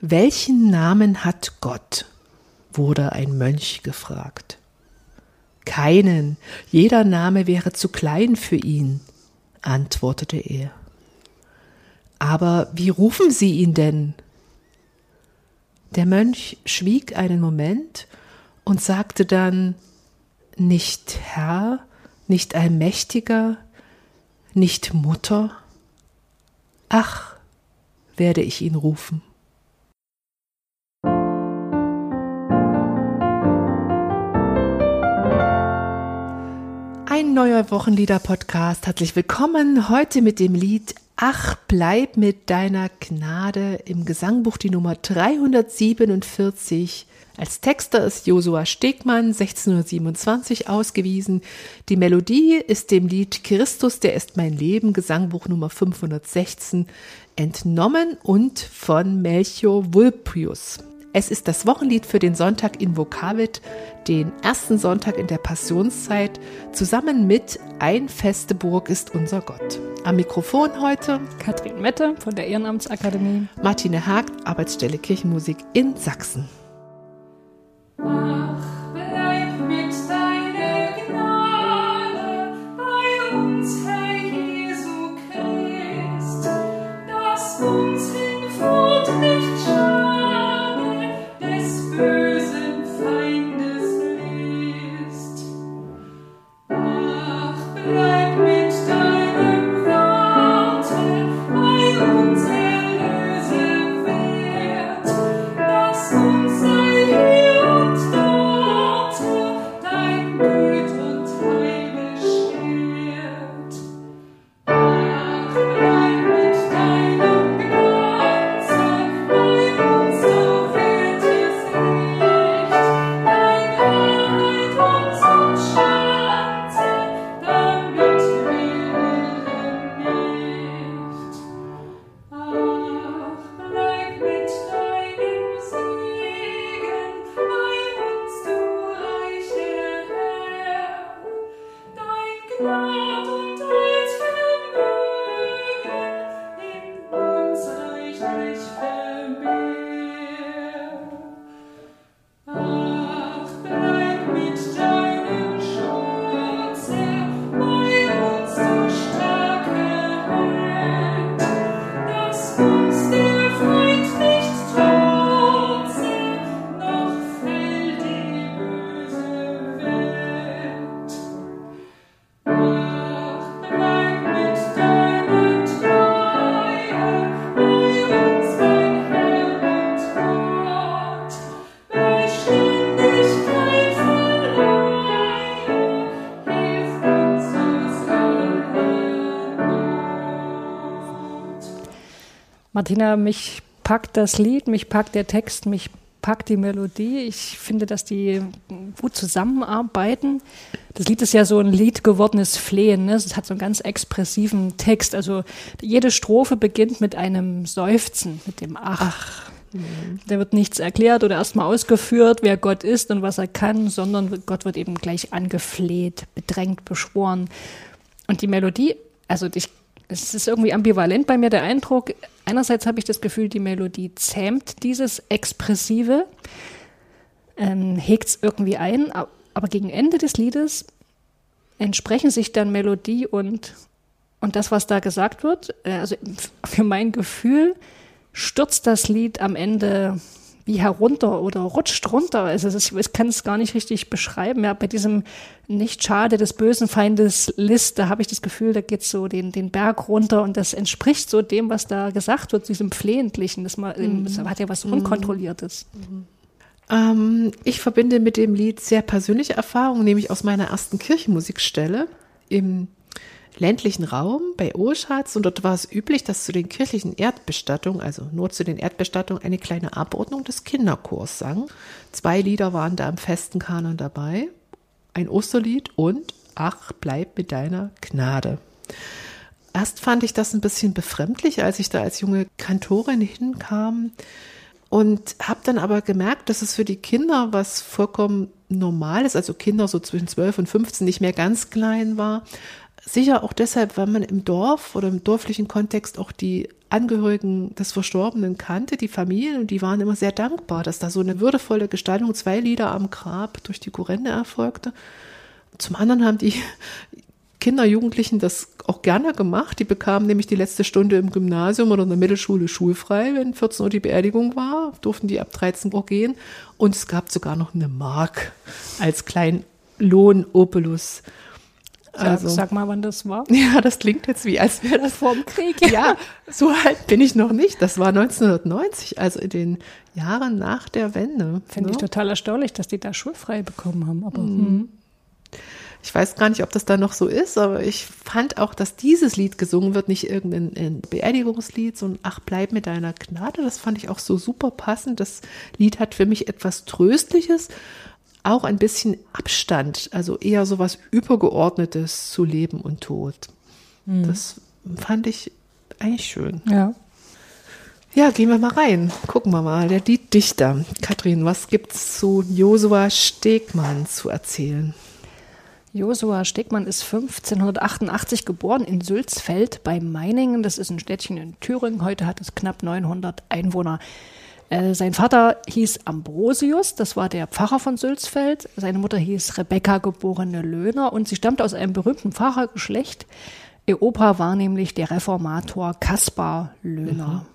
Welchen Namen hat Gott? wurde ein Mönch gefragt. Keinen, jeder Name wäre zu klein für ihn, antwortete er. Aber wie rufen Sie ihn denn? Der Mönch schwieg einen Moment und sagte dann Nicht Herr, nicht Allmächtiger, nicht Mutter? Ach, werde ich ihn rufen. Neuer Wochenlieder-Podcast. Herzlich willkommen heute mit dem Lied Ach, bleib mit deiner Gnade im Gesangbuch die Nummer 347. Als Texter ist Josua Stegmann 1627 ausgewiesen. Die Melodie ist dem Lied Christus, der ist mein Leben, Gesangbuch Nummer 516, entnommen und von Melchior Vulpius. Es ist das Wochenlied für den Sonntag in Vokavit, den ersten Sonntag in der Passionszeit, zusammen mit Ein feste Burg ist unser Gott. Am Mikrofon heute Katrin Mette von der Ehrenamtsakademie, Martine Hagt, Arbeitsstelle Kirchenmusik in Sachsen. Martina, mich packt das Lied, mich packt der Text, mich packt die Melodie. Ich finde, dass die gut zusammenarbeiten. Das Lied ist ja so ein Lied gewordenes Flehen. Ne? Es hat so einen ganz expressiven Text. Also jede Strophe beginnt mit einem Seufzen, mit dem Ach. Da wird nichts erklärt oder erstmal ausgeführt, wer Gott ist und was er kann, sondern Gott wird eben gleich angefleht, bedrängt, beschworen. Und die Melodie, also ich, es ist irgendwie ambivalent bei mir der Eindruck. Einerseits habe ich das Gefühl, die Melodie zähmt dieses Expressive, ähm, hegt es irgendwie ein, aber gegen Ende des Liedes entsprechen sich dann Melodie und, und das, was da gesagt wird. Äh, Also für mein Gefühl stürzt das Lied am Ende wie herunter oder rutscht runter. Also es ist, ich kann es gar nicht richtig beschreiben. Ja, bei diesem nicht schade des bösen Feindes List, da habe ich das Gefühl, da geht so den, den Berg runter und das entspricht so dem, was da gesagt wird, diesem Flehentlichen. Das, mal, das hat ja was Unkontrolliertes. Ähm, ich verbinde mit dem Lied sehr persönliche Erfahrungen, nämlich aus meiner ersten Kirchenmusikstelle im ländlichen Raum bei Oschatz. Und dort war es üblich, dass zu den kirchlichen Erdbestattungen, also nur zu den Erdbestattungen, eine kleine Abordnung des Kinderchors sang. Zwei Lieder waren da im festen Kanon dabei. Ein Osterlied und Ach, bleib mit deiner Gnade. Erst fand ich das ein bisschen befremdlich, als ich da als junge Kantorin hinkam und habe dann aber gemerkt, dass es für die Kinder was vollkommen Normales, also Kinder so zwischen 12 und 15 nicht mehr ganz klein war, sicher auch deshalb, weil man im Dorf oder im dorflichen Kontext auch die Angehörigen des Verstorbenen kannte, die Familien, und die waren immer sehr dankbar, dass da so eine würdevolle Gestaltung, zwei Lieder am Grab durch die Kurrende erfolgte. Zum anderen haben die Kinder, Jugendlichen das auch gerne gemacht. Die bekamen nämlich die letzte Stunde im Gymnasium oder in der Mittelschule schulfrei. Wenn 14 Uhr die Beerdigung war, durften die ab 13 Uhr gehen. Und es gab sogar noch eine Mark als kleinen Lohn-Opelus. Sag, sag mal, wann das war. Ja, das klingt jetzt wie, als wäre das Vorm Krieg. ja, so alt bin ich noch nicht. Das war 1990, also in den Jahren nach der Wende. Finde ich ne? total erstaunlich, dass die da schulfrei bekommen haben. Aber hm. Ich weiß gar nicht, ob das da noch so ist, aber ich fand auch, dass dieses Lied gesungen wird, nicht irgendein ein Beerdigungslied, so ein Ach, bleib mit deiner Gnade. Das fand ich auch so super passend. Das Lied hat für mich etwas Tröstliches, auch ein bisschen Abstand, also eher so was Übergeordnetes zu Leben und Tod. Das fand ich eigentlich schön. ja. Ja, gehen wir mal rein. Gucken wir mal. Der Lieddichter. Kathrin, was gibt's zu Josua Stegmann zu erzählen? Josua Stegmann ist 1588 geboren in Sülzfeld bei Meiningen. Das ist ein Städtchen in Thüringen. Heute hat es knapp 900 Einwohner. Äh, sein Vater hieß Ambrosius, das war der Pfarrer von Sülzfeld. Seine Mutter hieß Rebecca geborene Löhner und sie stammte aus einem berühmten Pfarrergeschlecht. Ihr Opa war nämlich der Reformator Kaspar Löhner.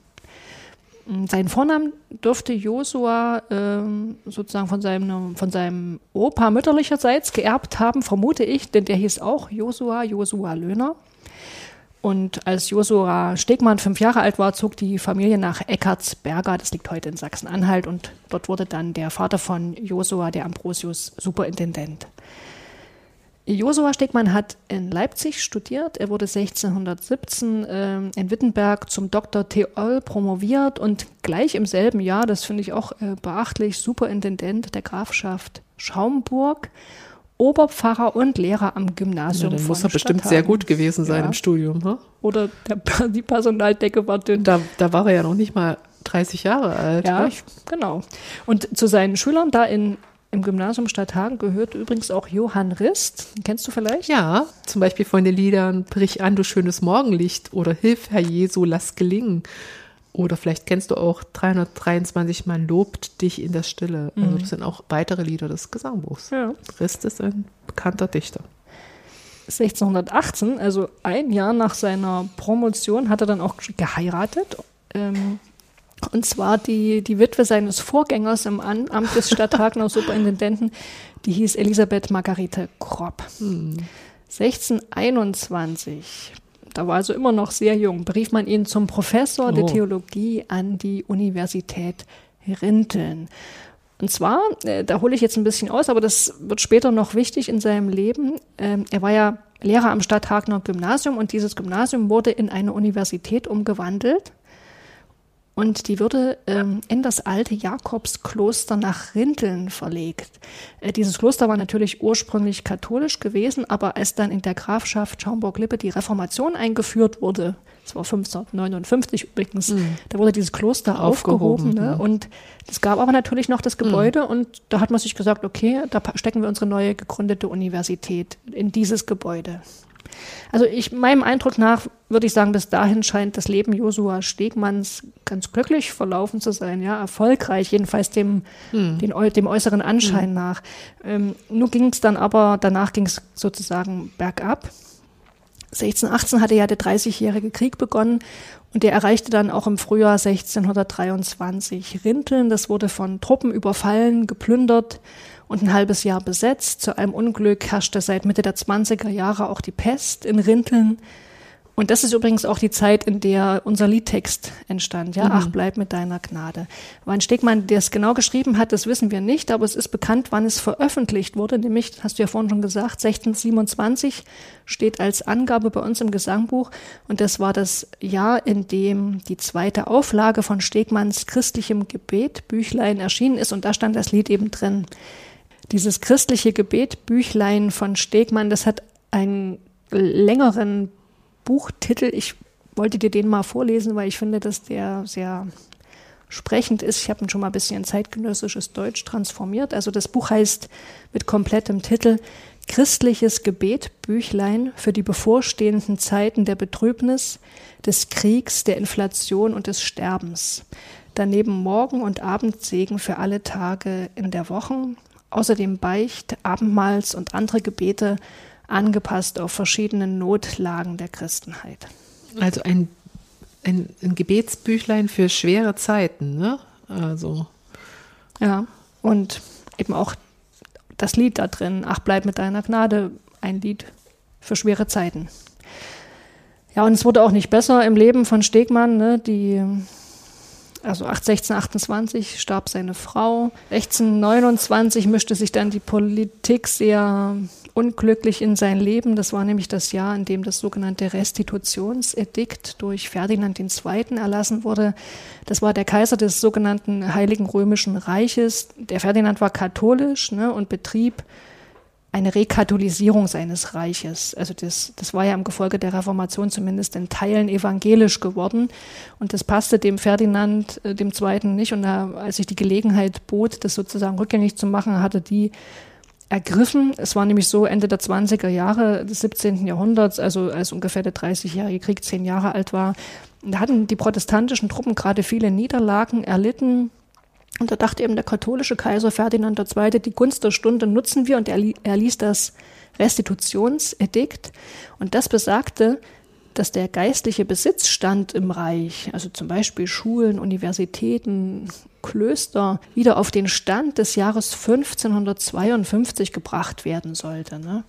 Seinen Vornamen dürfte Josua ähm, sozusagen von seinem, von seinem Opa mütterlicherseits geerbt haben, vermute ich, denn der hieß auch Josua, Josua Löhner. Und als Josua Stegmann fünf Jahre alt war, zog die Familie nach Eckartsberger, das liegt heute in Sachsen-Anhalt, und dort wurde dann der Vater von Josua, der Ambrosius, Superintendent. Josua Stegmann hat in Leipzig studiert. Er wurde 1617 ähm, in Wittenberg zum Dr. Theol promoviert und gleich im selben Jahr, das finde ich auch äh, beachtlich, Superintendent der Grafschaft Schaumburg, Oberpfarrer und Lehrer am Ja, Gymnasium. dann muss er bestimmt sehr gut gewesen sein Ja. im Studium. Ne? Oder der, die Personaldecke war dünn. Da, da war er ja noch nicht mal 30 Jahre alt. Ja, ne? ich, genau. Und zu seinen Schülern da in, im Gymnasium Stadthagen gehört übrigens auch Johann Rist. Den Kennst du vielleicht? ja, zum Beispiel von den Liedern Brich an, du schönes Morgenlicht oder Hilf, Herr Jesu, lass gelingen. Oder vielleicht kennst du auch 323 Mal lobt dich in der Stille. Also das sind auch weitere Lieder des Gesangbuchs. Ja. Rist ist ein bekannter Dichter. 1618, also ein Jahr nach seiner Promotion, hat er dann auch geheiratet. Ähm, und zwar die, die Witwe seines Vorgängers im An Amt des Stadthagener Superintendenten, die hieß Elisabeth Margarete Kropp. 1621, da war also immer noch sehr jung, berief man ihn zum Professor der Oh. Theologie an die Universität Rinteln. Und zwar, äh, da hole ich jetzt ein bisschen aus, aber das wird später noch wichtig in seinem Leben. Ähm, er war ja Lehrer am Stadthagner Gymnasium und dieses Gymnasium wurde in eine Universität umgewandelt. Und die wurde ähm, in das alte Jakobskloster nach Rinteln verlegt. Äh, dieses Kloster war natürlich ursprünglich katholisch gewesen, aber als dann in der Grafschaft Schaumburg-Lippe die Reformation eingeführt wurde, das war 1559 übrigens, da wurde dieses Kloster aufgehoben. Aufgehoben, ne? ja. Und es gab aber natürlich noch das Gebäude und da hat man sich gesagt, okay, da stecken wir unsere neue gegründete Universität in dieses Gebäude. Also ich, meinem Eindruck nach würde ich sagen, bis dahin scheint das Leben Josua Stegmanns ganz glücklich verlaufen zu sein, ja, erfolgreich, jedenfalls dem, den, äu- dem äußeren Anschein nach. Ähm, nur ging es dann aber, danach ging es sozusagen bergab. 1618 hatte ja der 30-jährige Krieg begonnen und der erreichte dann auch im Frühjahr 1623 Rinteln. Das wurde von Truppen überfallen, geplündert und ein halbes Jahr besetzt. Zu einem Unglück herrschte seit Mitte der 20er Jahre auch die Pest in Rinteln. Und das ist übrigens auch die Zeit, in der unser Liedtext entstand. Ja, ach, bleib mit deiner Gnade. Wann Stegmann das genau geschrieben hat, das wissen wir nicht, aber es ist bekannt, wann es veröffentlicht wurde. Nämlich, hast du ja vorhin schon gesagt, 1627 steht als Angabe bei uns im Gesangbuch. Und das war das Jahr, in dem die zweite Auflage von Stegmanns christlichem Gebet, Büchlein, erschienen ist. Und da stand das Lied eben drin. Dieses christliche Gebet, Büchlein von Stegmann, das hat einen längeren Buchtitel. Ich wollte dir den mal vorlesen, weil ich finde, dass der sehr sprechend ist. Ich habe ihn schon mal ein bisschen in zeitgenössisches Deutsch transformiert. Also das Buch heißt mit komplettem Titel Christliches Gebetbüchlein für die bevorstehenden Zeiten der Betrübnis, des Kriegs, der Inflation und des Sterbens. Daneben Morgen- und Abendsegen für alle Tage in der Woche. Außerdem Beicht, Abendmahls und andere Gebete angepasst auf verschiedene Notlagen der Christenheit. Also ein, ein, ein Gebetsbüchlein für schwere Zeiten, ne? Also. Ja, und eben auch das Lied da drin, Ach, bleib mit deiner Gnade, ein Lied für schwere Zeiten. Ja, und es wurde auch nicht besser im Leben von Stegmann, ne, die also 1628 starb seine Frau. 1629 mischte sich dann die Politik sehr unglücklich in sein Leben. Das war nämlich das Jahr, in dem das sogenannte Restitutionsedikt durch Ferdinand II. erlassen wurde. Das war der Kaiser des sogenannten Heiligen Römischen Reiches. Der Ferdinand war katholisch ne, und betrieb eine Rekatholisierung seines Reiches. Also das, das war ja im Gefolge der Reformation zumindest in Teilen evangelisch geworden. Und das passte dem Ferdinand äh, dem Zweiten nicht. Und da, als sich die Gelegenheit bot, das sozusagen rückgängig zu machen, hatte die ergriffen. Es war nämlich so Ende der 20er Jahre des 17. Jahrhunderts, also als ungefähr der 30-jährige Krieg zehn Jahre alt war. Da hatten die protestantischen Truppen gerade viele Niederlagen erlitten. Und da dachte eben der katholische Kaiser Ferdinand II., die Gunst der Stunde nutzen wir und er, er ließ das Restitutionsedikt. Und das besagte, dass der geistliche Besitzstand im Reich, also zum Beispiel Schulen, Universitäten, Klöster, wieder auf den Stand des Jahres 1552 gebracht werden sollte. Ne?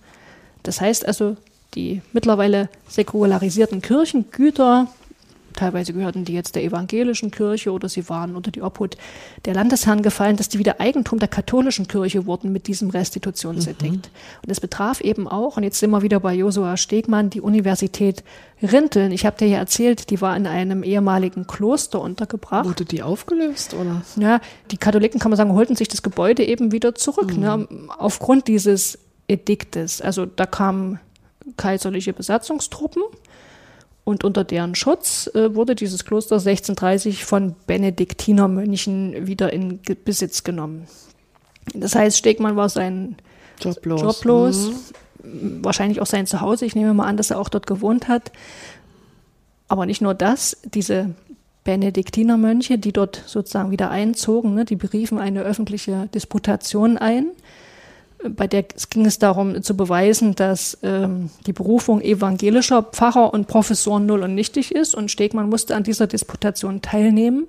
Das heißt also, die mittlerweile säkularisierten Kirchengüter, teilweise gehörten die jetzt der evangelischen Kirche oder sie waren unter die Obhut der Landesherren gefallen, dass die wieder Eigentum der katholischen Kirche wurden mit diesem Restitutionsedikt. Und das betraf eben auch, und jetzt sind wir wieder bei Josua Stegmann, die Universität Rinteln. Ich habe dir ja erzählt, die war in einem ehemaligen Kloster untergebracht. Wurde die aufgelöst, oder? Ja, die Katholiken, kann man sagen, holten sich das Gebäude eben wieder zurück, ne, aufgrund dieses Ediktes. Also da kamen kaiserliche Besatzungstruppen und unter deren Schutz äh, wurde dieses Kloster 1630 von Benediktinermönchen wieder in Ge- Besitz genommen. Das heißt, Stegmann war sein Joblos. joblos, Mhm. wahrscheinlich auch sein Zuhause. Ich nehme mal an, dass er auch dort gewohnt hat. Aber nicht nur das, diese Benediktinermönche, die dort sozusagen wieder einzogen, ne, die beriefen eine öffentliche Disputation ein. Bei der ging es darum zu beweisen, dass ähm, die Berufung evangelischer Pfarrer und Professoren null und nichtig ist. Und Stegmann musste an dieser Disputation teilnehmen.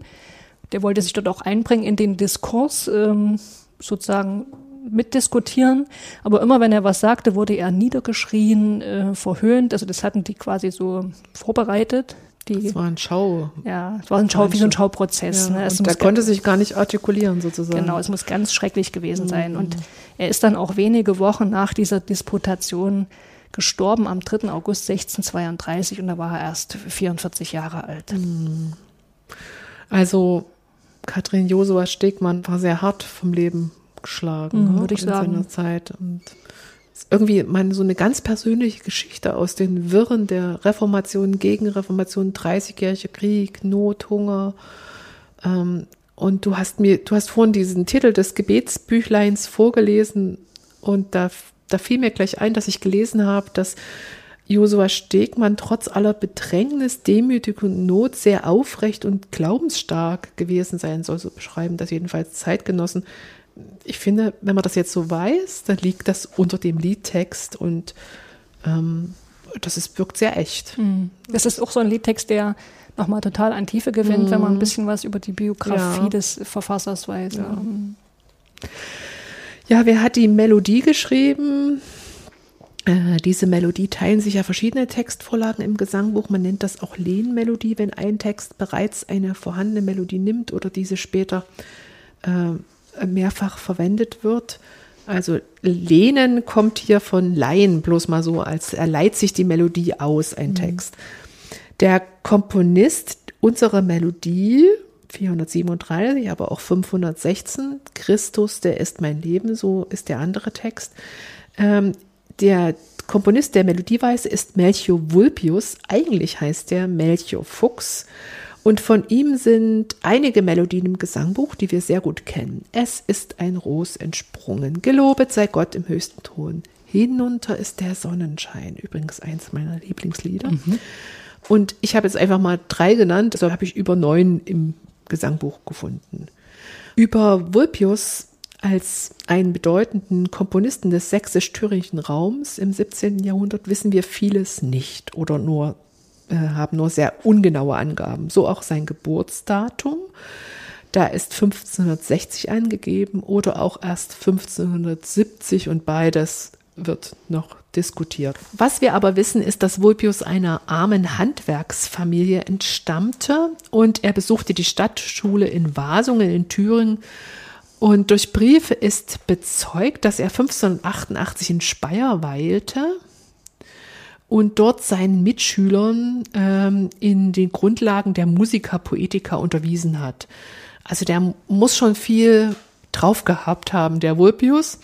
Der wollte sich dort auch einbringen in den Diskurs, ähm, sozusagen mitdiskutieren. Aber immer wenn er was sagte, wurde er niedergeschrien, äh, verhöhnt. Also das hatten die quasi so vorbereitet. Die, Das war ein Schau. ja, es war ein Schau, wie so ein Schauprozess. Ja, ne? Der muss konnte sich gar nicht artikulieren, sozusagen. Genau, es muss ganz schrecklich gewesen sein. Mhm. Und er ist dann auch wenige Wochen nach dieser Disputation gestorben, am 3. August 1632, und da war er erst 44 Jahre alt. Mhm. Also, Katrin Josua Stegmann war sehr hart vom Leben geschlagen, Mhm, würde ich in sagen. seiner Zeit. Und irgendwie meine, so eine ganz persönliche Geschichte aus den Wirren der Reformation, Gegenreformation, 30-jähriger Krieg, Not, Hunger. Ähm, und du hast mir, du hast vorhin diesen Titel des Gebetsbüchleins vorgelesen und da, da fiel mir gleich ein, dass ich gelesen habe, dass Josua Stegmann trotz aller Bedrängnis, Demütigung und Not sehr aufrecht und glaubensstark gewesen sein soll. So beschreiben das jedenfalls Zeitgenossen. Ich finde, wenn man das jetzt so weiß, dann liegt das unter dem Liedtext und ähm, das ist, wirkt sehr echt. Das ist auch so ein Liedtext, der nochmal total an Tiefe gewinnt, wenn man ein bisschen was über die Biografie Ja. des Verfassers weiß. Ähm, Ja, wer hat die Melodie geschrieben? Äh, diese Melodie teilen sich ja verschiedene Textvorlagen im Gesangbuch. Man nennt das auch Lehnmelodie, wenn ein Text bereits eine vorhandene Melodie nimmt oder diese später äh, mehrfach verwendet wird. Also Lehnen kommt hier von Leihen, bloß mal so, als er leiht sich die Melodie aus, ein Text. Der Komponist unserer Melodie, 437, aber auch 516, Christus, der ist mein Leben, so ist der andere Text. Ähm, der Komponist der Melodieweise ist Melchior Vulpius, eigentlich heißt der Melchior Fuchs. Und von ihm sind einige Melodien im Gesangbuch, die wir sehr gut kennen. Es ist ein Ros entsprungen. Gelobet sei Gott im höchsten Ton. Hinunter ist der Sonnenschein, übrigens eins meiner Lieblingslieder. Und ich habe jetzt einfach mal drei genannt, also habe ich über neun im Gesangbuch gefunden. Über Vulpius als einen bedeutenden Komponisten des sächsisch-thüringischen Raums im 17. Jahrhundert wissen wir vieles nicht oder nur äh, haben nur sehr ungenaue Angaben. So auch sein Geburtsdatum. Da ist 1560 angegeben oder auch erst 1570 und beides wird noch diskutiert. Was wir aber wissen, ist, dass Vulpius einer armen Handwerksfamilie entstammte und er besuchte die Stadtschule in Wasungen in Thüringen und durch Briefe ist bezeugt, dass er 1588 in Speyer weilte und dort seinen Mitschülern ähm, in den Grundlagen der Musica Poetica unterwiesen hat. Also der muss schon viel drauf gehabt haben, der Vulpius.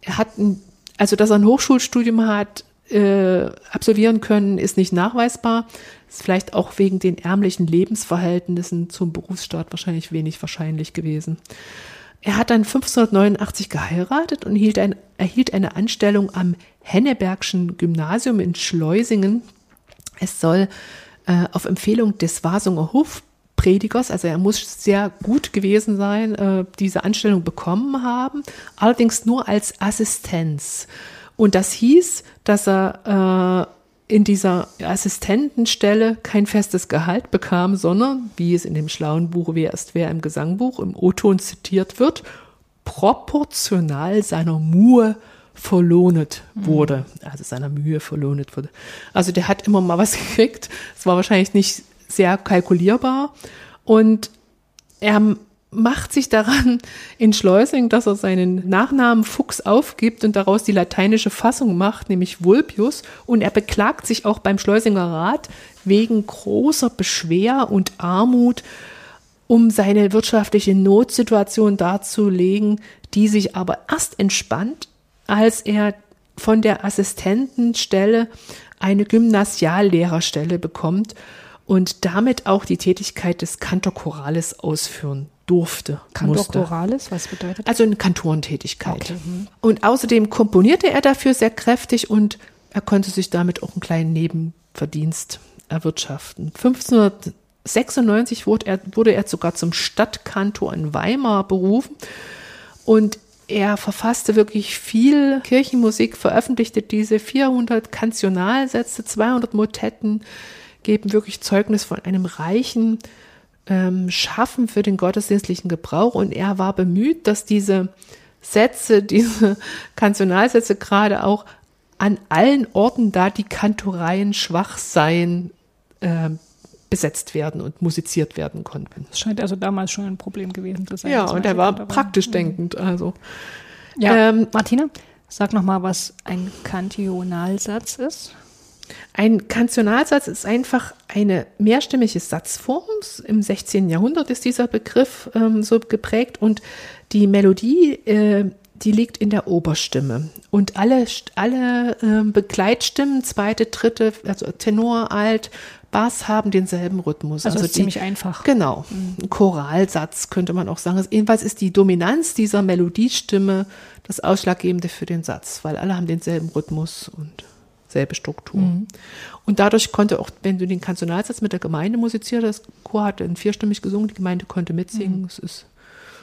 Er hat, ein, also dass er ein Hochschulstudium hat äh, absolvieren können, ist nicht nachweisbar. Ist vielleicht auch wegen den ärmlichen Lebensverhältnissen zum Berufsstaat wahrscheinlich wenig wahrscheinlich gewesen. Er hat dann 1589 geheiratet und hielt ein, erhielt eine Anstellung am Hennebergschen Gymnasium in Schleusingen. Es soll äh, auf Empfehlung des Wasunger Hofpredigers, also er muss sehr gut gewesen sein, äh, diese Anstellung bekommen haben, allerdings nur als Assistenz. Und das hieß, dass er äh, in dieser Assistentenstelle kein festes Gehalt bekam, sondern, wie es in dem schlauen Buch Wer ist wer im Gesangbuch im O-Ton zitiert wird, proportional seiner Mühe verlohnet wurde. Also seiner Mühe verlohnet wurde. Also der hat immer mal was gekriegt. Es war wahrscheinlich nicht sehr kalkulierbar. Und er macht sich daran in Schleusing, dass er seinen Nachnamen Fuchs aufgibt und daraus die lateinische Fassung macht, nämlich Vulpius. Und er beklagt sich auch beim Schleusinger Rat wegen großer Beschwer und Armut, um seine wirtschaftliche Notsituation darzulegen, die sich aber erst entspannt, als er von der Assistentenstelle eine Gymnasiallehrerstelle bekommt und damit auch die Tätigkeit des Cantor Chorales ausführen durfte. Cantor musste. Chorales, was bedeutet das? Also eine Kantorentätigkeit. Okay, hm. Und außerdem komponierte er dafür sehr kräftig und er konnte sich damit auch einen kleinen Nebenverdienst erwirtschaften. 1596 wurde er, wurde er sogar zum Stadtkantor in Weimar berufen und er verfasste wirklich viel Kirchenmusik, veröffentlichte diese 400 Kantionalsätze, 200 Motetten, geben wirklich Zeugnis von einem reichen ähm, Schaffen für den gottesdienstlichen Gebrauch. Und er war bemüht, dass diese Sätze, diese Kantionalsätze gerade auch an allen Orten, da die Kantoreien schwach seien, äh, besetzt werden und musiziert werden konnten. Das scheint also damals schon ein Problem gewesen zu sein. Ja, und er war praktisch denkend. Also Ja, Ähm, Martina, sag noch mal, was ein Kantionalsatz ist. Ein Kantionalsatz ist einfach eine mehrstimmige Satzform. Im 16. Jahrhundert ist dieser Begriff ähm, so geprägt und die Melodie, äh, die liegt in der Oberstimme. Und alle, alle ähm, Begleitstimmen, zweite, dritte, also Tenor, Alt, Bass haben denselben Rhythmus. Also, ist die- ziemlich einfach. Genau, ein Choralsatz könnte man auch sagen. Jedenfalls ist die Dominanz dieser Melodiestimme das Ausschlaggebende für den Satz, weil alle haben denselben Rhythmus und selbe Struktur. Und dadurch konnte auch, wenn du den Kantonalsatz mit der Gemeinde musiziert hast, Chor hat dann vierstimmig gesungen, die Gemeinde konnte mitsingen. Es ist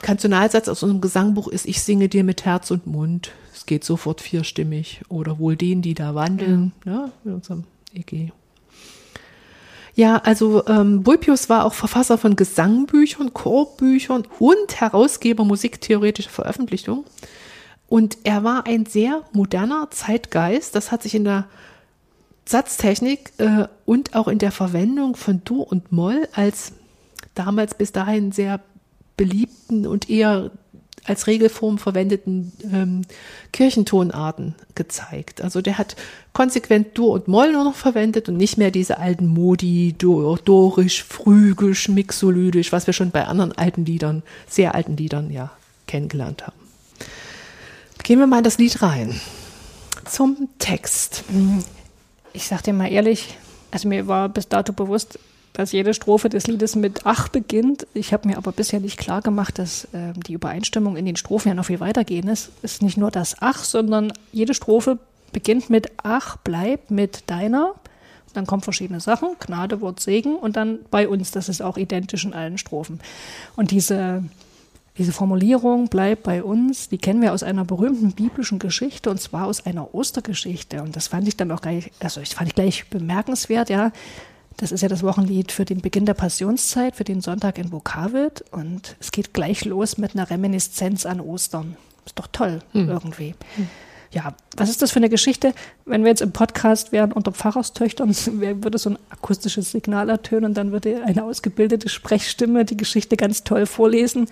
Kantonalsatz aus unserem Gesangbuch ist, ich singe dir mit Herz und Mund. Es geht sofort vierstimmig. Oder wohl denen, die da wandeln, ne, mit unserem EG. Ja, also ähm, Vulpius war auch Verfasser von Gesangbüchern, Chorbüchern und Herausgeber musiktheoretischer Veröffentlichungen. Und er war ein sehr moderner Zeitgeist. Das hat sich in der Satztechnik äh, und auch in der Verwendung von Dur und Moll als damals bis dahin sehr beliebten und eher als Regelform verwendeten ähm, Kirchentonarten gezeigt. Also der hat konsequent Dur und Moll nur noch verwendet und nicht mehr diese alten Modi, Dur, Dorisch, Phrygisch, Mixolydisch, was wir schon bei anderen alten Liedern, sehr alten Liedern ja kennengelernt haben. Gehen wir mal in das Lied rein. Zum Text. Ich sag dir mal ehrlich, also mir war bis dato bewusst, dass jede Strophe des Liedes mit Ach beginnt. Ich habe mir aber bisher nicht klar gemacht, dass ähm, die Übereinstimmung in den Strophen ja noch viel weitergehen ist. Es ist nicht nur das Ach, sondern jede Strophe beginnt mit Ach, bleib mit deiner. Dann kommen verschiedene Sachen, Gnade, Wort, Segen und dann bei uns, das ist auch identisch in allen Strophen. Und diese, diese Formulierung, bleib bei uns, die kennen wir aus einer berühmten biblischen Geschichte und zwar aus einer Ostergeschichte. Und das fand ich dann auch gleich, also ich fand ich gleich bemerkenswert, ja. Das ist ja das Wochenlied für den Beginn der Passionszeit, für den Sonntag in Vokavit. Und es geht gleich los mit einer Reminiszenz an Ostern. Ist doch toll, irgendwie. Ja, was ist das für eine Geschichte? Wenn wir jetzt im Podcast wären unter Pfarrerstöchtern, würde so ein akustisches Signal ertönen und dann würde eine ausgebildete Sprechstimme die Geschichte ganz toll vorlesen.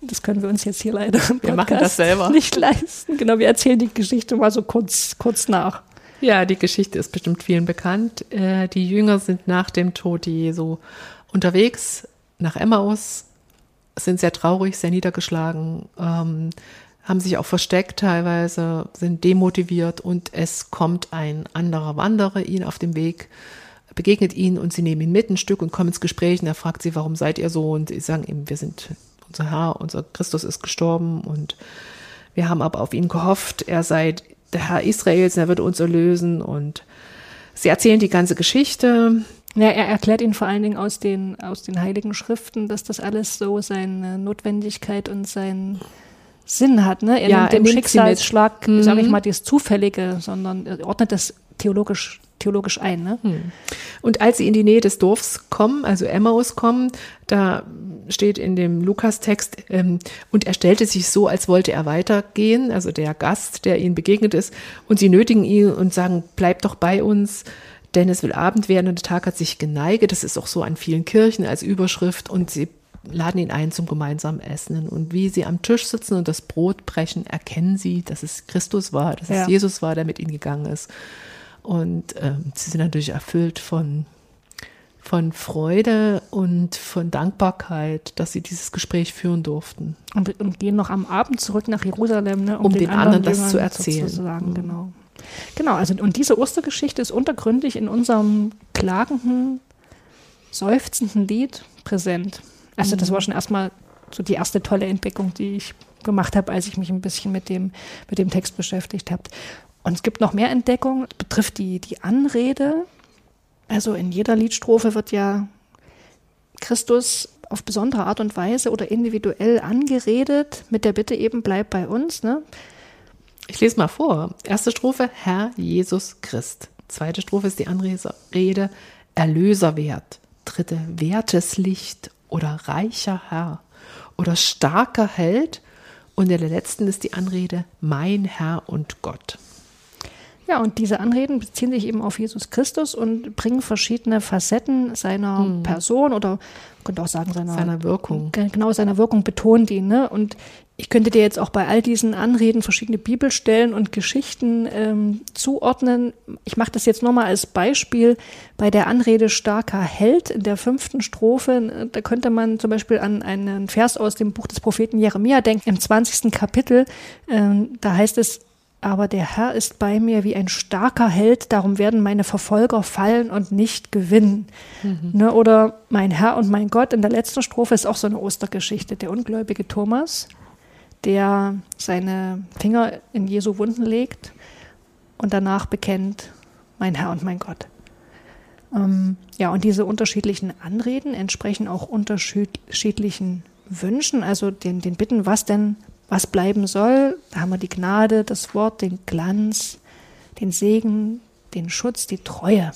Das können wir uns jetzt hier leider im Wir machen das selber. nicht leisten. Genau, wir erzählen die Geschichte mal so kurz, kurz nach. Ja, die Geschichte ist bestimmt vielen bekannt. Äh, die Jünger sind nach dem Tod Jesu unterwegs nach Emmaus, sind sehr traurig, sehr niedergeschlagen, ähm, haben sich auch versteckt teilweise, sind demotiviert und es kommt ein anderer Wanderer ihnen auf dem Weg, begegnet ihnen und sie nehmen ihn mit ein Stück und kommen ins Gespräch und er fragt sie, warum seid ihr so? Und sie sagen ihm, wir sind unser Herr, unser Christus ist gestorben und wir haben aber auf ihn gehofft, er sei der Herr Israels, er würde uns erlösen und sie erzählen die ganze Geschichte. Ja, er erklärt ihnen vor allen Dingen aus den, aus den Heiligen Schriften, dass das alles so seine Notwendigkeit und seinen Sinn hat. Ne? Er Ja, nimmt mit. Schicksalsschlag, Mhm. sage ich mal, das Zufällige, sondern er ordnet das theologisch, theologisch ein. Ne? Und als sie in die Nähe des Dorfs kommen, also Emmaus kommen, da steht in dem Lukas-Text, ähm, und er stellte sich so, als wollte er weitergehen, also der Gast, der ihnen begegnet ist, und sie nötigen ihn und sagen, bleib doch bei uns, denn es will Abend werden und der Tag hat sich geneigt. Das ist auch so an vielen Kirchen als Überschrift und sie laden ihn ein zum gemeinsamen Essen. Und wie sie am Tisch sitzen und das Brot brechen, erkennen sie, dass es Christus war, dass Ja. es Jesus war, der mit ihnen gegangen ist. Und ähm, sie sind natürlich erfüllt von, von Freude und von Dankbarkeit, dass sie dieses Gespräch führen durften. Und, und gehen noch am Abend zurück nach Jerusalem, ne, Um den anderen das Jüngern zu erzählen. Sozusagen, Mhm. genau. Genau, also und diese Ostergeschichte ist untergründig in unserem klagenden, seufzenden Lied präsent. Also das war schon erstmal so die erste tolle Entdeckung, die ich gemacht habe, als ich mich ein bisschen mit dem, mit dem Text beschäftigt habe. Und es gibt noch mehr Entdeckungen, das betrifft die, die Anrede. Also in jeder Liedstrophe wird ja Christus auf besondere Art und Weise oder individuell angeredet, mit der Bitte eben, bleib bei uns. Ne? Ich lese mal vor. Erste Strophe, Herr Jesus Christ. Zweite Strophe ist die Anrede, Erlöserwert. Dritte, wertes Licht oder reicher Herr oder starker Held. Und in der letzten ist die Anrede, mein Herr und Gott. Ja, und diese Anreden beziehen sich eben auf Jesus Christus und bringen verschiedene Facetten seiner Person oder man könnte auch sagen seiner, Seiner Wirkung. Ge- Genau, seiner Wirkung betont ihn. Ne? Und ich könnte dir jetzt auch bei all diesen Anreden verschiedene Bibelstellen und Geschichten ähm, zuordnen. Ich mache das jetzt nochmal als Beispiel bei der Anrede starker Held in der fünften Strophe. Da könnte man zum Beispiel an einen Vers aus dem Buch des Propheten Jeremia denken, im 20. Kapitel. Ähm, da heißt es, aber der Herr ist bei mir wie ein starker Held, darum werden meine Verfolger fallen und nicht gewinnen. Ne, oder mein Herr und mein Gott in der letzten Strophe ist auch so eine Ostergeschichte. Der ungläubige Thomas, der seine Finger in Jesu Wunden legt und danach bekennt, mein Herr und mein Gott. Ähm, ja, und diese unterschiedlichen Anreden entsprechen auch unterschiedlichen Wünschen, also den, den Bitten, was denn, was bleiben soll. Da haben wir die Gnade, das Wort, den Glanz, den Segen, den Schutz, die Treue.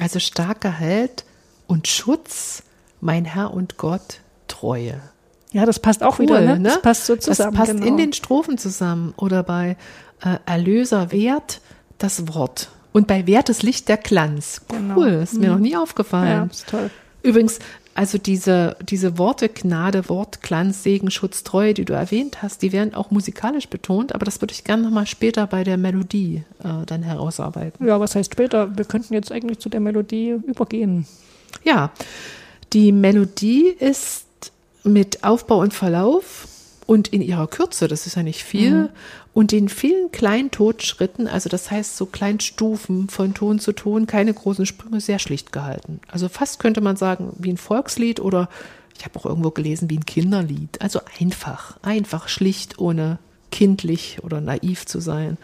Also starker Held und Schutz, mein Herr und Gott, Treue. Ja, das passt auch wieder, ne? Das passt so zusammen. Das passt genau. in den Strophen zusammen. Oder bei äh, Erlöser Wert das Wort. Und bei wertes Licht der Glanz. Cool, Genau. ist mir noch nie ja, aufgefallen. ist toll. Übrigens, also diese, diese Worte Gnade, Wort, Glanz, Segen, Schutz, Treue, die du erwähnt hast, die werden auch musikalisch betont, aber das würde ich gerne nochmal später bei der Melodie äh, dann herausarbeiten. Ja, was heißt später? Wir könnten jetzt eigentlich zu der Melodie übergehen. Ja, die Melodie ist mit Aufbau und Verlauf und in ihrer Kürze, das ist ja nicht viel, und den vielen kleinen Tonschritten, also das heißt so kleinen Stufen von Ton zu Ton, keine großen Sprünge, sehr schlicht gehalten. Also fast könnte man sagen wie ein Volkslied oder ich habe auch irgendwo gelesen wie ein Kinderlied. Also einfach, einfach schlicht, ohne kindlich oder naiv zu sein.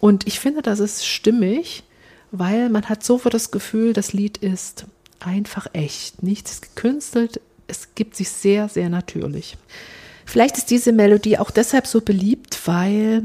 Und ich finde, das ist stimmig, weil man hat sofort das Gefühl, das Lied ist einfach echt. Nichts gekünstelt, es gibt sich sehr, sehr natürlich. Vielleicht ist diese Melodie auch deshalb so beliebt, weil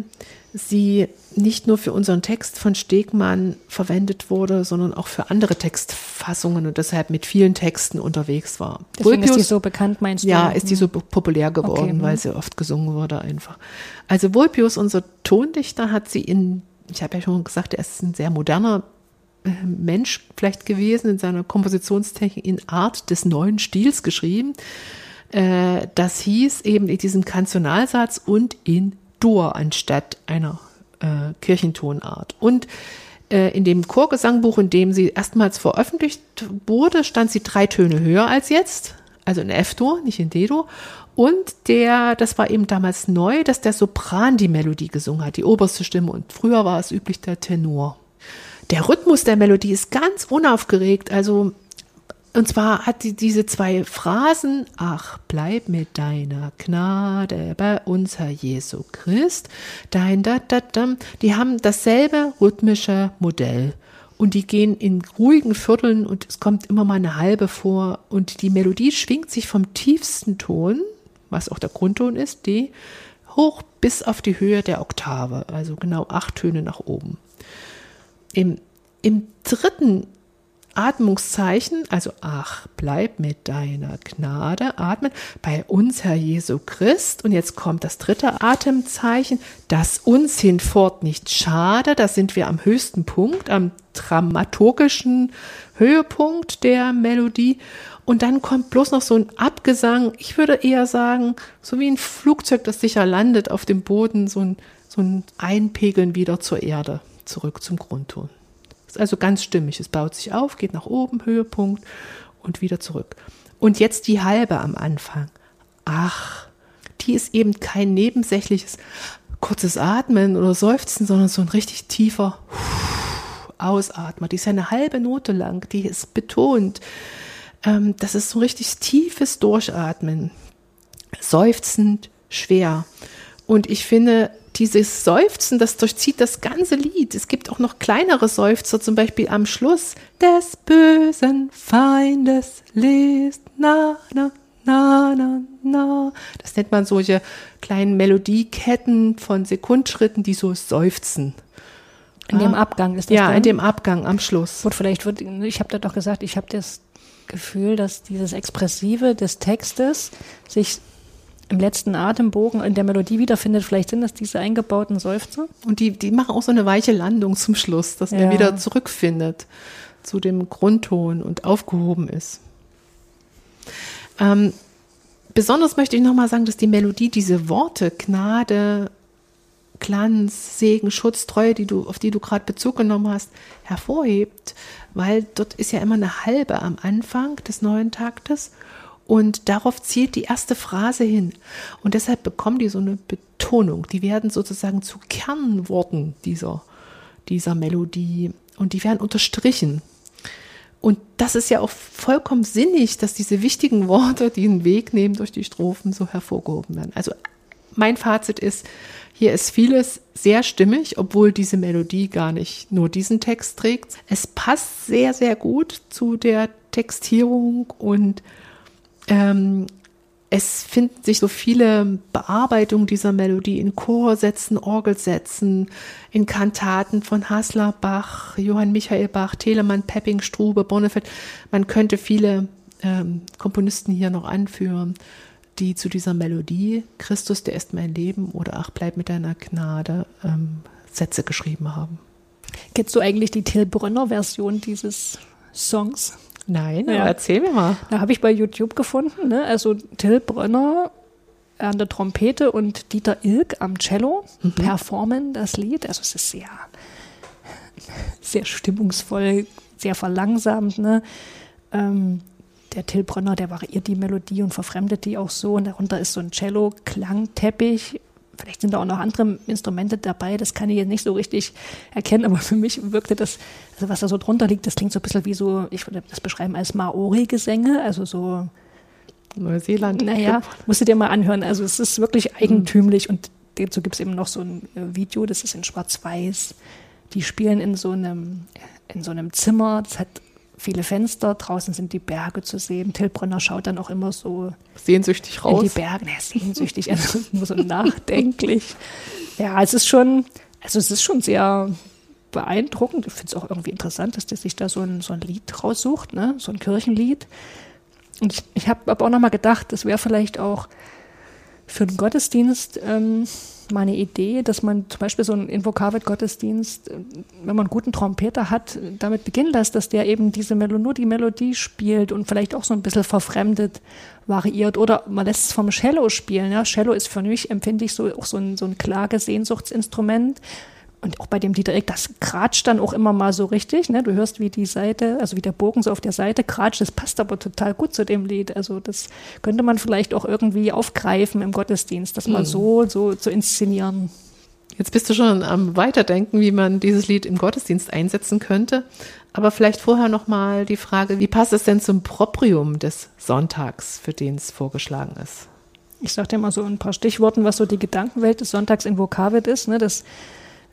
sie nicht nur für unseren Text von Stegmann verwendet wurde, sondern auch für andere Textfassungen und deshalb mit vielen Texten unterwegs war. Deswegen ist die Vulpius- so bekannt, meinst du? ja, ist die so po- populär geworden, Okay, mhm. weil sie oft gesungen wurde einfach. Also Vulpius, unser Tondichter, hat sie in, ich habe ja schon gesagt, er ist ein sehr moderner äh, Mensch vielleicht gewesen in seiner Kompositionstechnik in Art des neuen Stils geschrieben. Äh, das hieß eben in diesem Kanzonalsatz und in Dur anstatt einer äh, Kirchentonart. Und äh, in dem Chorgesangbuch, in dem sie erstmals veröffentlicht wurde, stand sie drei Töne höher als jetzt, also in F-Dur, nicht in D-Dur. Und der, das war eben damals neu, dass der Sopran die Melodie gesungen hat, die oberste Stimme. Und früher war es üblich der Tenor. Der Rhythmus der Melodie ist ganz unaufgeregt, also und zwar hat die diese zwei Phrasen, ach, bleib mit deiner Gnade bei uns, Herr Jesu Christ, dein da, da, da, die haben dasselbe rhythmische Modell. Und die gehen in ruhigen Vierteln und es kommt immer mal eine halbe vor. Und die Melodie schwingt sich vom tiefsten Ton, was auch der Grundton ist, D, hoch bis auf die Höhe der Oktave, also genau acht Töne nach oben. Im, im dritten Atmungszeichen, also ach, bleib mit deiner Gnade, atmen, bei uns, Herr Jesu Christ. Und jetzt kommt das dritte Atemzeichen, das uns hinfort nicht schade. Da sind wir am höchsten Punkt, am dramaturgischen Höhepunkt der Melodie. Und dann kommt bloß noch so ein Abgesang. Ich würde eher sagen, so wie ein Flugzeug, das sicher landet auf dem Boden, so ein, so ein Einpegeln wieder zur Erde, zurück zum Grundton. Ist also ganz stimmig. Es baut sich auf, geht nach oben, Höhepunkt und wieder zurück. Und jetzt die halbe am Anfang. Ach, die ist eben kein nebensächliches kurzes Atmen oder Seufzen, sondern so ein richtig tiefer Ausatmer. Die ist ja eine halbe Note lang, die ist betont. Ähm, das ist so ein richtig tiefes Durchatmen. Seufzend, schwer. Und ich finde, dieses Seufzen, das durchzieht das ganze Lied. Es gibt auch noch kleinere Seufzer, zum Beispiel am Schluss. Des bösen Feindes lest, na, na, na, na, na. Das nennt man solche kleinen Melodieketten von Sekundschritten, die so seufzen. In dem Abgang ist das Ja, dann? in dem Abgang am Schluss. Gut, vielleicht wird, ich habe da doch gesagt, ich habe das Gefühl, dass dieses Expressive des Textes sich im letzten Atembogen in der Melodie wiederfindet. Vielleicht sind das diese eingebauten Seufzer. Und die, die machen auch so eine weiche Landung zum Schluss, dass Ja. wieder zurückfindet zu dem Grundton und aufgehoben ist. Ähm, besonders möchte ich nochmal sagen, dass die Melodie diese Worte, Gnade, Glanz, Segen, Schutz, Treue, die du, auf die du gerade Bezug genommen hast, hervorhebt, weil dort ist ja immer eine halbe am Anfang des neuen Taktes und darauf zielt die erste Phrase hin. Und deshalb bekommen die so eine Betonung. Die werden sozusagen zu Kernworten dieser, dieser Melodie und die werden unterstrichen. Und das ist ja auch vollkommen sinnig, dass diese wichtigen Worte, die einen Weg nehmen durch die Strophen, so hervorgehoben werden. Also mein Fazit ist, hier ist vieles sehr stimmig, obwohl diese Melodie gar nicht nur diesen Text trägt. Es passt sehr, sehr gut zu der Textierung und ähm, es finden sich so viele Bearbeitungen dieser Melodie in Chorsätzen, Orgelsätzen, in Kantaten von Hassler, Bach, Johann Michael Bach, Telemann, Pepping, Strube, Bonnefeld. Man könnte viele ähm, Komponisten hier noch anführen, die zu dieser Melodie Christus, der ist mein Leben oder Ach, bleib mit deiner Gnade ähm, Sätze geschrieben haben. Kennst du eigentlich die Till Brönner-Version dieses Songs? Nein, Ja. erzähl mir mal. Da habe ich bei YouTube gefunden, ne? also Till Brönner an der Trompete und Dieter Ilk am Cello performen das Lied. Also es ist sehr, sehr stimmungsvoll, sehr verlangsamt. Ne? Ähm, der Till Brönner, der variiert die Melodie und verfremdet die auch so. Und darunter ist so ein Cello-Klangteppich. Vielleicht sind da auch noch andere Instrumente dabei, das kann ich jetzt nicht so richtig erkennen, aber für mich wirkte das, also was da so drunter liegt, das klingt so ein bisschen wie so, ich würde das beschreiben als Maori-Gesänge, also so, Neuseeland. naja, musst du dir mal anhören. Also es ist wirklich eigentümlich und dazu gibt es eben noch so ein äh, Video, das ist in Schwarz-Weiß. Die spielen in so einem, in so einem Zimmer, das hat viele Fenster, draußen sind die Berge zu sehen. Tilbronner schaut dann auch immer so Sehnsüchtig in raus. die Berge, ne, sehnsüchtig, also nur so nachdenklich. Ja, es ist schon, also es ist schon sehr beeindruckend. Ich finde es auch irgendwie interessant, dass der sich da so ein, so ein Lied raussucht, ne? so ein Kirchenlied. Und ich, ich habe aber auch nochmal gedacht, das wäre vielleicht auch für den Gottesdienst ähm, meine Idee, dass man zum Beispiel so einen Invokavit-Gottesdienst, äh, wenn man einen guten Trompeter hat, damit beginnen lässt, dass der eben diese Melodie, nur die Melodie spielt und vielleicht auch so ein bisschen verfremdet variiert. Oder man lässt es vom Cello spielen. Ja? Cello ist für mich, empfinde ich, so, auch so ein, so ein Klagesehnsuchtsinstrument. Und auch bei dem Dieter Eck, das kratscht dann auch immer mal so richtig. Ne? Du hörst, wie die Seite, also wie der Bogen so auf der Seite kratscht. Das passt aber total gut zu dem Lied. Also das könnte man vielleicht auch irgendwie aufgreifen im Gottesdienst, das mal so, so zu inszenieren. Jetzt bist du schon am Weiterdenken, wie man dieses Lied im Gottesdienst einsetzen könnte. Aber vielleicht vorher noch mal die Frage, wie passt es denn zum Proprium des Sonntags, für den es vorgeschlagen ist? Ich sage dir mal so ein paar Stichworten, was so die Gedankenwelt des Sonntags in Vokavit ist. Ne? Das,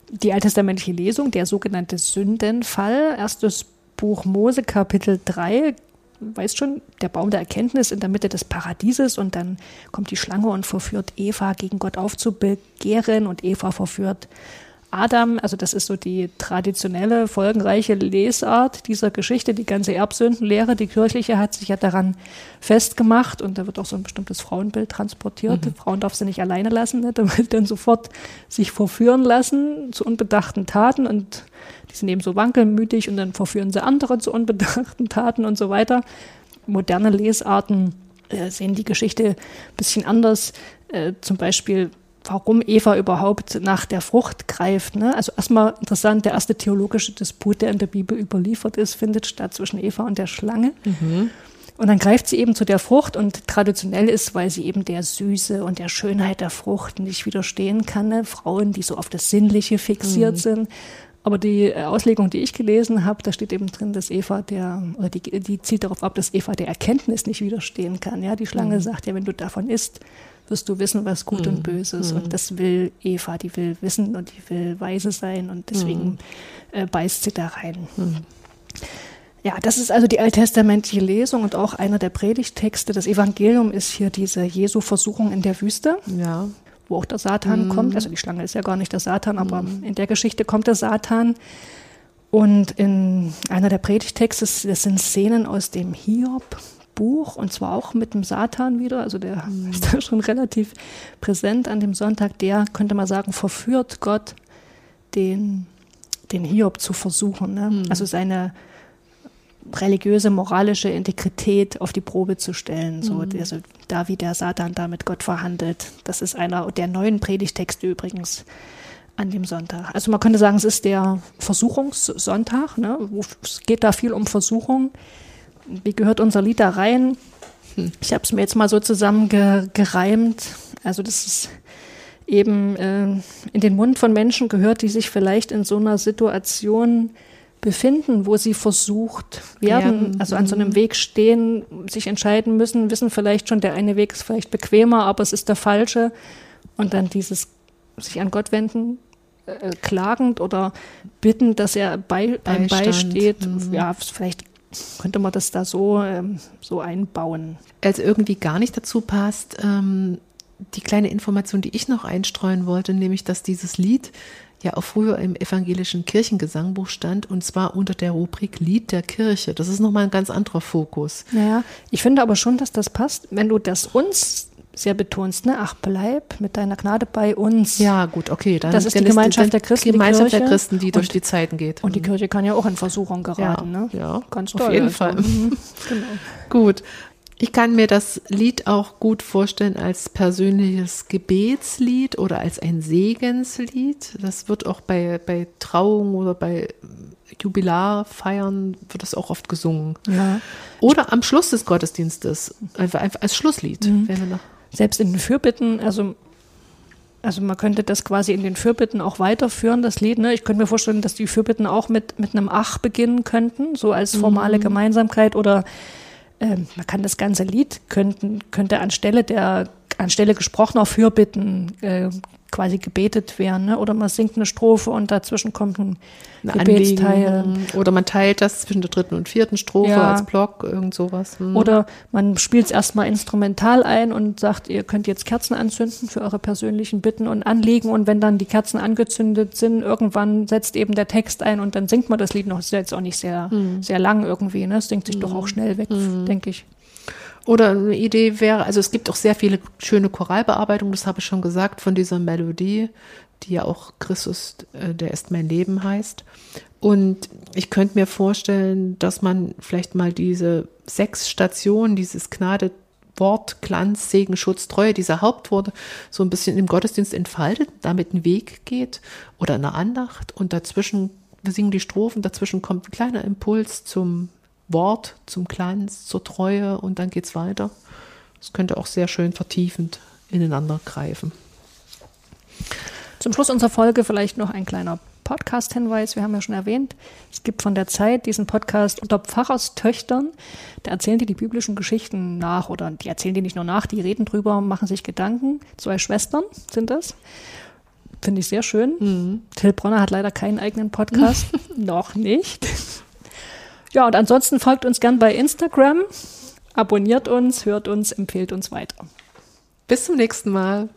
die alttestamentliche Lesung, der sogenannte Sündenfall, erstes Buch Mose, Kapitel 3, weißt schon, der Baum der Erkenntnis in der Mitte des Paradieses und dann kommt die Schlange und verführt Eva gegen Gott aufzubegehren und Eva verführt Adam, also das ist so die traditionelle, folgenreiche Lesart dieser Geschichte. Die ganze Erbsündenlehre, die kirchliche, hat sich ja daran festgemacht und da wird auch so ein bestimmtes Frauenbild transportiert. Frauen darf sie nicht alleine lassen, ne, damit dann sofort sich verführen lassen zu unbedachten Taten und die sind eben so wankelmütig und dann verführen sie andere zu unbedachten Taten und so weiter. Moderne Lesarten äh, sehen die Geschichte ein bisschen anders. Äh, zum Beispiel warum Eva überhaupt nach der Frucht greift. Ne? Also erstmal interessant, der erste theologische Disput, der in der Bibel überliefert ist, findet statt zwischen Eva und der Schlange. Und dann greift sie eben zu der Frucht und traditionell ist, weil sie eben der Süße und der Schönheit der Frucht nicht widerstehen kann. Ne? Frauen, die so auf das Sinnliche fixiert sind. Aber die äh, Auslegung, die ich gelesen habe, da steht eben drin, dass Eva der, oder die, die zielt darauf ab, dass Eva der Erkenntnis nicht widerstehen kann. Ja, die Schlange sagt ja, wenn du davon isst, wirst du wissen, was gut und böse ist. Und das will Eva, die will wissen und die will weise sein und deswegen äh, beißt sie da rein. Ja, das ist also die alttestamentliche Lesung und auch einer der Predigtexte. Das Evangelium ist hier diese Jesu-Versuchung in der Wüste Ja. wo auch der Satan kommt. Also die Schlange ist ja gar nicht der Satan, aber in der Geschichte kommt der Satan. Und in einer der Predigtexte, das sind Szenen aus dem Hiob-Buch und zwar auch mit dem Satan wieder. Also der ist da schon relativ präsent an dem Sonntag. Der, könnte man sagen, verführt Gott, den, den Hiob zu versuchen. Ne? Also seine religiöse, moralische Integrität auf die Probe zu stellen. So, also da wie der Satan da mit Gott verhandelt. Das ist einer der neuen Predigtexte übrigens an dem Sonntag. Also man könnte sagen, es ist der Versuchungssonntag. Ne? Es geht da viel um Versuchung. Wie gehört unser Lied da rein? Ich habe es mir jetzt mal so zusammengereimt. Also das ist eben äh, in den Mund von Menschen gehört, die sich vielleicht in so einer Situation befinden, wo sie versucht werden, Werden, also an so einem Weg stehen, sich entscheiden müssen, wissen vielleicht schon, der eine Weg ist vielleicht bequemer, aber es ist der falsche. Und dann dieses sich an Gott wenden, äh, klagend oder bitten, dass er bei, einem Beistand, beisteht. mhm. Ja, vielleicht könnte man das da so, ähm, so einbauen. als irgendwie gar nicht dazu passt, ähm, die kleine Information, die ich noch einstreuen wollte, nämlich, dass dieses Lied ja auch früher im evangelischen Kirchengesangbuch stand und zwar unter der Rubrik Lied der Kirche. Das ist nochmal ein ganz anderer Fokus. Naja, ich finde aber schon, dass das passt, wenn du das uns sehr betonst, ne? Ach, bleib mit deiner Gnade bei uns. Ja, gut, okay. Dann, Das ist die Gemeinschaft der Christen, Die Gemeinschaft der. Christen, die durch die Zeiten geht. Und die Kirche kann ja auch in Versuchung geraten, ja, ne? ja, Ganz auf toll. jeden also. Fall. Mhm, genau. Gut. Ich kann mir das Lied auch gut vorstellen als persönliches Gebetslied oder als ein Segenslied. Das wird auch bei, bei Trauungen oder bei Jubilarfeiern wird das auch oft gesungen. Ja. Oder am Schluss des Gottesdienstes, einfach, einfach als Schlusslied. Mhm. Wenn wir noch, Selbst in den Fürbitten, also, also man könnte das quasi in den Fürbitten auch weiterführen, das Lied. Ne? Ich könnte mir vorstellen, dass die Fürbitten auch mit, mit einem Ach beginnen könnten, so als formale Gemeinsamkeit oder ähm, man kann das ganze Lied könnten, könnte anstelle der anstelle gesprochener Fürbitten äh, quasi gebetet werden. Ne? Oder man singt eine Strophe und dazwischen kommt ein Ein Gebetsteil. Anliegen. Oder man teilt das zwischen der dritten und vierten Strophe Ja. als Block, irgend sowas. Hm. Oder man spielt es erstmal instrumental ein und sagt, ihr könnt jetzt Kerzen anzünden für eure persönlichen Bitten und Anliegen. Und wenn dann die Kerzen angezündet sind, irgendwann setzt eben der Text ein und dann singt man das Lied noch. Das ist jetzt auch nicht sehr, sehr lang irgendwie. Ne? Es singt sich doch auch schnell weg, denke ich. Oder eine Idee wäre, also es gibt auch sehr viele schöne Choralbearbeitungen, das habe ich schon gesagt, von dieser Melodie, die ja auch Christus, äh, der ist mein Leben heißt. Und ich könnte mir vorstellen, dass man vielleicht mal diese sechs Stationen, dieses Gnade, Wort, Glanz, Segen, Schutz, Treue, diese Hauptworte so ein bisschen im Gottesdienst entfaltet, damit einen Weg geht oder eine Andacht und dazwischen, wir singen die Strophen, dazwischen kommt ein kleiner Impuls zum Wort, zum Glanz, zur Treue und dann geht's weiter. Das könnte auch sehr schön vertiefend ineinander greifen. Zum Schluss unserer Folge vielleicht noch ein kleiner Podcast-Hinweis. Wir haben ja schon erwähnt, es gibt von der Zeit diesen Podcast unter Pfarrerstöchtern. Da erzählen die die biblischen Geschichten nach oder die erzählen die nicht nur nach, die reden drüber, machen sich Gedanken. Zwei Schwestern sind das. Finde ich sehr schön. Till Bronner hat leider keinen eigenen Podcast. noch nicht. Ja, und ansonsten folgt uns gern bei Instagram, abonniert uns, hört uns, empfehlt uns weiter. Bis zum nächsten Mal.